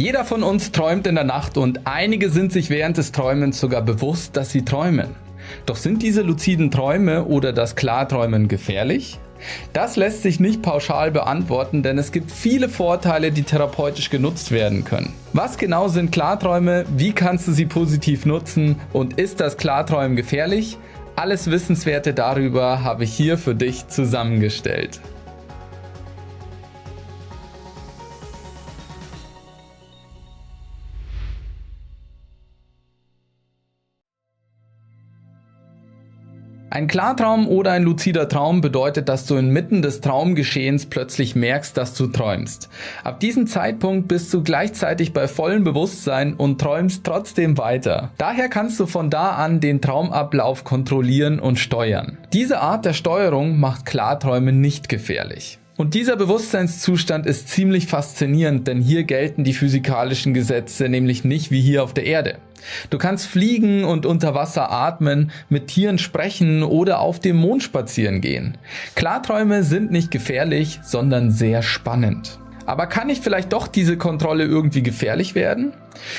Jeder von uns träumt in der Nacht und einige sind sich während des Träumens sogar bewusst, dass sie träumen. Doch sind diese luziden Träume oder das Klarträumen gefährlich? Das lässt sich nicht pauschal beantworten, denn es gibt viele Vorteile, die therapeutisch genutzt werden können. Was genau sind Klarträume? Wie kannst du sie positiv nutzen? Und ist das Klarträumen gefährlich? Alles Wissenswerte darüber habe ich hier für dich zusammengestellt. Ein Klartraum oder ein luzider Traum bedeutet, dass du inmitten des Traumgeschehens plötzlich merkst, dass du träumst. Ab diesem Zeitpunkt bist du gleichzeitig bei vollem Bewusstsein und träumst trotzdem weiter. Daher kannst du von da an den Traumablauf kontrollieren und steuern. Diese Art der Steuerung macht Klarträume nicht gefährlich. Und dieser Bewusstseinszustand ist ziemlich faszinierend, denn hier gelten die physikalischen Gesetze nämlich nicht wie hier auf der Erde. Du kannst fliegen und unter Wasser atmen, mit Tieren sprechen oder auf dem Mond spazieren gehen. Klarträume sind nicht gefährlich, sondern sehr spannend. Aber kann nicht vielleicht doch diese Kontrolle irgendwie gefährlich werden?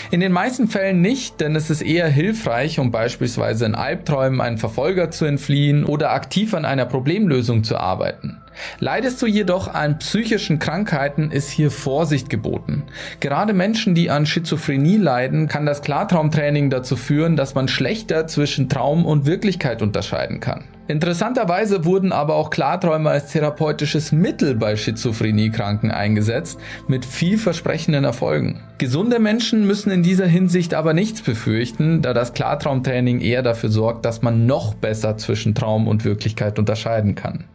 In den meisten Fällen nicht, denn es ist eher hilfreich, um beispielsweise in Albträumen einen Verfolger zu entfliehen oder aktiv an einer Problemlösung zu arbeiten. Leidest du jedoch an psychischen Krankheiten, ist hier Vorsicht geboten. Gerade Menschen, die an Schizophrenie leiden, kann das Klartraumtraining dazu führen, dass man schlechter zwischen Traum und Wirklichkeit unterscheiden kann. Interessanterweise wurden aber auch Klarträume als therapeutisches Mittel bei Schizophreniekranken eingesetzt, mit vielversprechenden Erfolgen. Gesunde Menschen müssen in dieser Hinsicht aber nichts befürchten, da das Klartraumtraining eher dafür sorgt, dass man noch besser zwischen Traum und Wirklichkeit unterscheiden kann.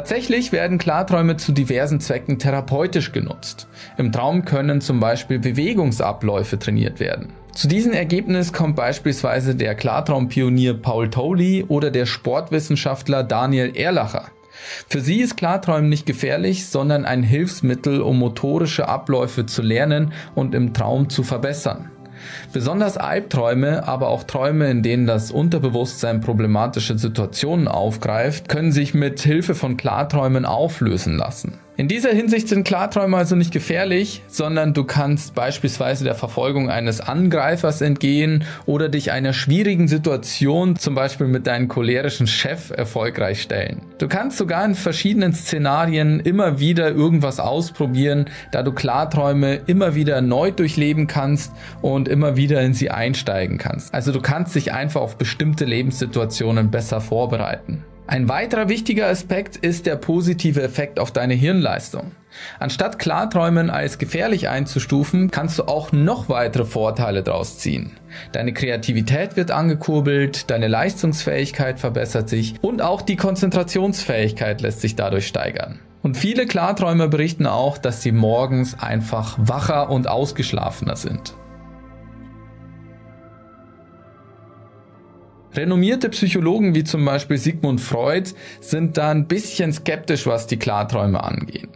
Tatsächlich werden Klarträume zu diversen Zwecken therapeutisch genutzt. Im Traum können zum Beispiel Bewegungsabläufe trainiert werden. Zu diesem Ergebnis kommt beispielsweise der Klartraumpionier Paul Tolley oder der Sportwissenschaftler Daniel Erlacher. Für sie ist Klarträumen nicht gefährlich, sondern ein Hilfsmittel, um motorische Abläufe zu lernen und im Traum zu verbessern. Besonders Albträume, aber auch Träume, in denen das Unterbewusstsein problematische Situationen aufgreift, können sich mit Hilfe von Klarträumen auflösen lassen. In dieser Hinsicht sind Klarträume also nicht gefährlich, sondern du kannst beispielsweise der Verfolgung eines Angreifers entgehen oder dich einer schwierigen Situation, zum Beispiel mit deinem cholerischen Chef, erfolgreich stellen. Du kannst sogar in verschiedenen Szenarien immer wieder irgendwas ausprobieren, da du Klarträume immer wieder erneut durchleben kannst und immer wieder in sie einsteigen kannst. Also du kannst dich einfach auf bestimmte Lebenssituationen besser vorbereiten. Ein weiterer wichtiger Aspekt ist der positive Effekt auf deine Hirnleistung. Anstatt Klarträumen als gefährlich einzustufen, kannst du auch noch weitere Vorteile daraus ziehen. Deine Kreativität wird angekurbelt, deine Leistungsfähigkeit verbessert sich und auch die Konzentrationsfähigkeit lässt sich dadurch steigern. Und viele Klarträumer berichten auch, dass sie morgens einfach wacher und ausgeschlafener sind. Renommierte Psychologen wie zum Beispiel Sigmund Freud sind da ein bisschen skeptisch, was die Klarträume angehen.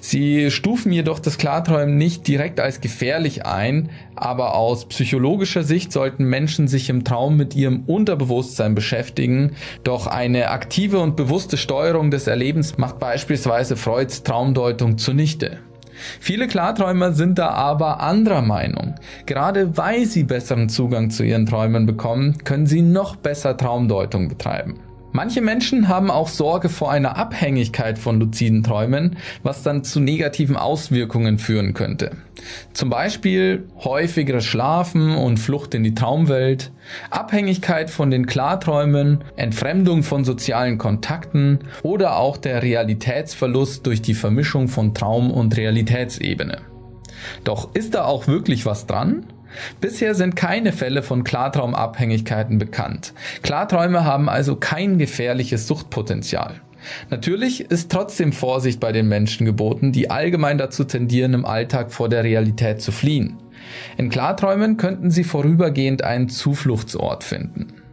Sie stufen jedoch das Klarträumen nicht direkt als gefährlich ein, aber aus psychologischer Sicht sollten Menschen sich im Traum mit ihrem Unterbewusstsein beschäftigen, doch eine aktive und bewusste Steuerung des Erlebens macht beispielsweise Freuds Traumdeutung zunichte. Viele Klarträumer sind da aber anderer Meinung. Gerade weil sie besseren Zugang zu ihren Träumen bekommen, können sie noch besser Traumdeutung betreiben. Manche Menschen haben auch Sorge vor einer Abhängigkeit von luziden Träumen, was dann zu negativen Auswirkungen führen könnte. Zum Beispiel häufigeres Schlafen und Flucht in die Traumwelt, Abhängigkeit von den Klarträumen, Entfremdung von sozialen Kontakten oder auch der Realitätsverlust durch die Vermischung von Traum- und Realitätsebene. Doch ist da auch wirklich was dran? Bisher sind keine Fälle von Klartraumabhängigkeiten bekannt. Klarträume haben also kein gefährliches Suchtpotenzial. Natürlich ist trotzdem Vorsicht bei den Menschen geboten, die allgemein dazu tendieren, im Alltag vor der Realität zu fliehen. In Klarträumen könnten sie vorübergehend einen Zufluchtsort finden.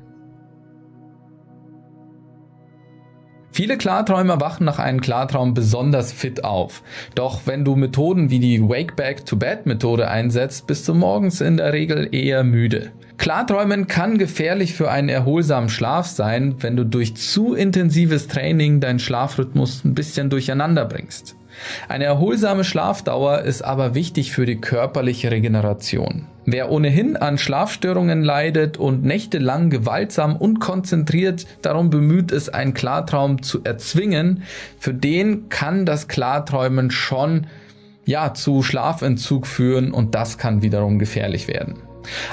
Viele Klarträumer wachen nach einem Klartraum besonders fit auf. Doch wenn du Methoden wie die Wake Back to Bed Methode einsetzt, bist du morgens in der Regel eher müde. Klarträumen kann gefährlich für einen erholsamen Schlaf sein, wenn du durch zu intensives Training deinen Schlafrhythmus ein bisschen durcheinander bringst. Eine erholsame Schlafdauer ist aber wichtig für die körperliche Regeneration. Wer ohnehin an Schlafstörungen leidet und nächtelang gewaltsam und konzentriert darum bemüht ist, einen Klartraum zu erzwingen, für den kann das Klarträumen schon ja, zu Schlafentzug führen und das kann wiederum gefährlich werden.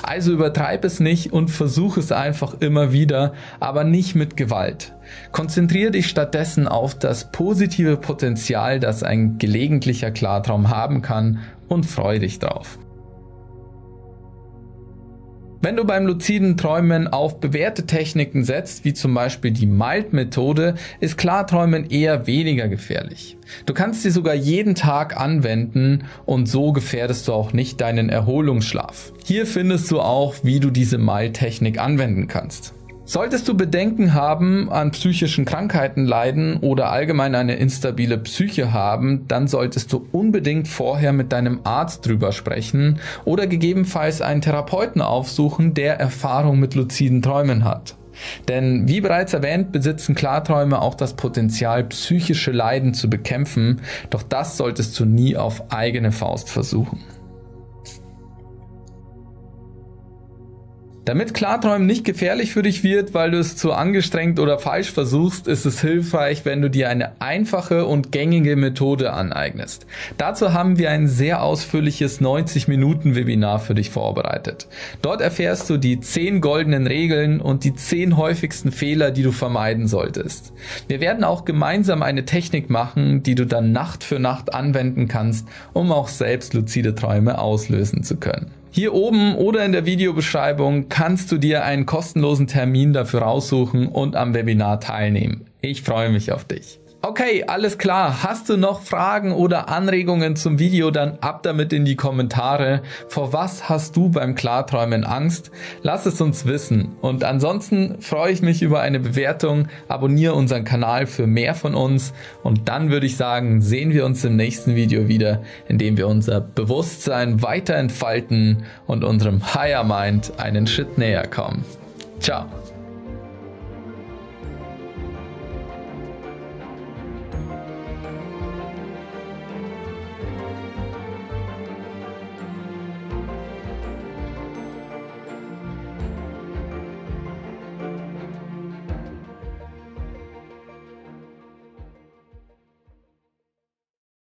Also übertreib es nicht und versuch es einfach immer wieder, aber nicht mit Gewalt. Konzentriere dich stattdessen auf das positive Potenzial, das ein gelegentlicher Klartraum haben kann und freu dich drauf. Wenn du beim luziden Träumen auf bewährte Techniken setzt, wie zum Beispiel die Mild-Methode, ist Klarträumen eher weniger gefährlich. Du kannst sie sogar jeden Tag anwenden und so gefährdest du auch nicht deinen Erholungsschlaf. Hier findest du auch, wie du diese Mild-Technik anwenden kannst. Solltest du Bedenken haben, an psychischen Krankheiten leiden oder allgemein eine instabile Psyche haben, dann solltest du unbedingt vorher mit deinem Arzt drüber sprechen oder gegebenenfalls einen Therapeuten aufsuchen, der Erfahrung mit luziden Träumen hat. Denn wie bereits erwähnt, besitzen Klarträume auch das Potenzial, psychische Leiden zu bekämpfen, doch das solltest du nie auf eigene Faust versuchen. Damit Klarträumen nicht gefährlich für dich wird, weil du es zu angestrengt oder falsch versuchst, ist es hilfreich, wenn du dir eine einfache und gängige Methode aneignest. Dazu haben wir ein sehr ausführliches 90 Minuten Webinar für dich vorbereitet. Dort erfährst du die 10 goldenen Regeln und die 10 häufigsten Fehler, die du vermeiden solltest. Wir werden auch gemeinsam eine Technik machen, die du dann Nacht für Nacht anwenden kannst, um auch selbst luzide Träume auslösen zu können. Hier oben oder in der Videobeschreibung kannst du dir einen kostenlosen Termin dafür raussuchen und am Webinar teilnehmen. Ich freue mich auf dich. Okay, alles klar. Hast du noch Fragen oder Anregungen zum Video, dann ab damit in die Kommentare. Vor was hast du beim Klarträumen Angst? Lass es uns wissen. Und ansonsten freue ich mich über eine Bewertung. Abonniere unseren Kanal für mehr von uns. Und dann würde ich sagen, sehen wir uns im nächsten Video wieder, in dem wir unser Bewusstsein weiter entfalten und unserem Higher Mind einen Schritt näher kommen. Ciao.